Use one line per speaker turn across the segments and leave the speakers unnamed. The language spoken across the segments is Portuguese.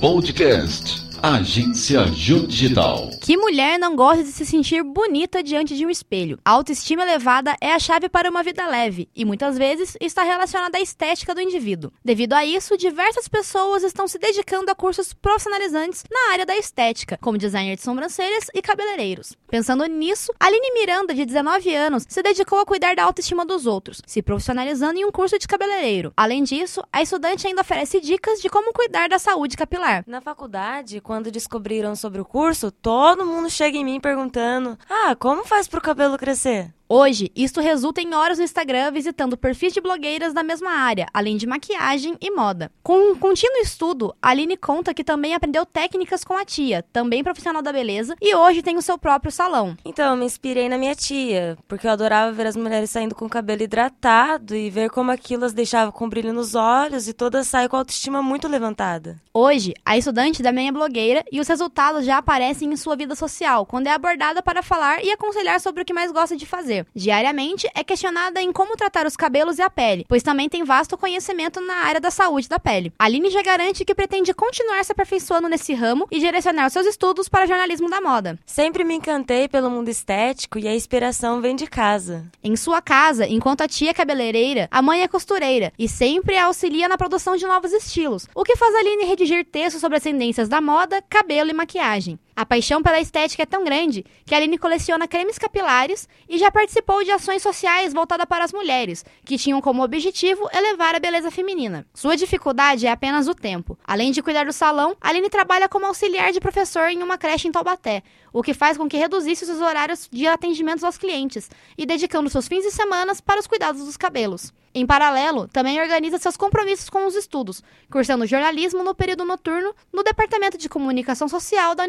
Podcast. Agência Ju Digital.
Que mulher não gosta de se sentir bonita diante de um espelho? A autoestima elevada é a chave para uma vida leve e muitas vezes está relacionada à estética do indivíduo. Devido a isso, diversas pessoas estão se dedicando a cursos profissionalizantes na área da estética, como designer de sobrancelhas e cabeleireiros. Pensando nisso, Aline Miranda, de 19 anos, se dedicou a cuidar da autoestima dos outros, se profissionalizando em um curso de cabeleireiro. Além disso, a estudante ainda oferece dicas de como cuidar da saúde capilar.
Na faculdade, quando descobriram sobre o curso, todo mundo chega em mim perguntando: Ah, como faz pro cabelo crescer?
Hoje, isto resulta em horas no Instagram visitando perfis de blogueiras da mesma área, além de maquiagem e moda. Com um contínuo estudo, Aline conta que também aprendeu técnicas com a tia, também profissional da beleza, e hoje tem o seu próprio salão.
Então, eu me inspirei na minha tia, porque eu adorava ver as mulheres saindo com o cabelo hidratado e ver como aquilo as deixava com brilho nos olhos e todas saem com a autoestima muito levantada.
Hoje, a estudante também é blogueira e os resultados já aparecem em sua vida social, quando é abordada para falar e aconselhar sobre o que mais gosta de fazer diariamente, é questionada em como tratar os cabelos e a pele, pois também tem vasto conhecimento na área da saúde da pele. Aline já garante que pretende continuar se aperfeiçoando nesse ramo e direcionar seus estudos para jornalismo da moda.
Sempre me encantei pelo mundo estético e a inspiração vem de casa.
Em sua casa, enquanto a tia é cabeleireira, a mãe é costureira e sempre a auxilia na produção de novos estilos, o que faz Aline redigir textos sobre as tendências da moda, cabelo e maquiagem. A paixão pela estética é tão grande que a Aline coleciona cremes capilares e já participou de ações sociais voltadas para as mulheres, que tinham como objetivo elevar a beleza feminina. Sua dificuldade é apenas o tempo. Além de cuidar do salão, Aline trabalha como auxiliar de professor em uma creche em Taubaté, o que faz com que reduzisse os horários de atendimentos aos clientes e dedicando seus fins de semana para os cuidados dos cabelos. Em paralelo, também organiza seus compromissos com os estudos, cursando jornalismo no período noturno no Departamento de Comunicação Social da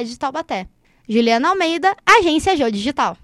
De Taubaté. Juliana Almeida, Agência Geo Digital.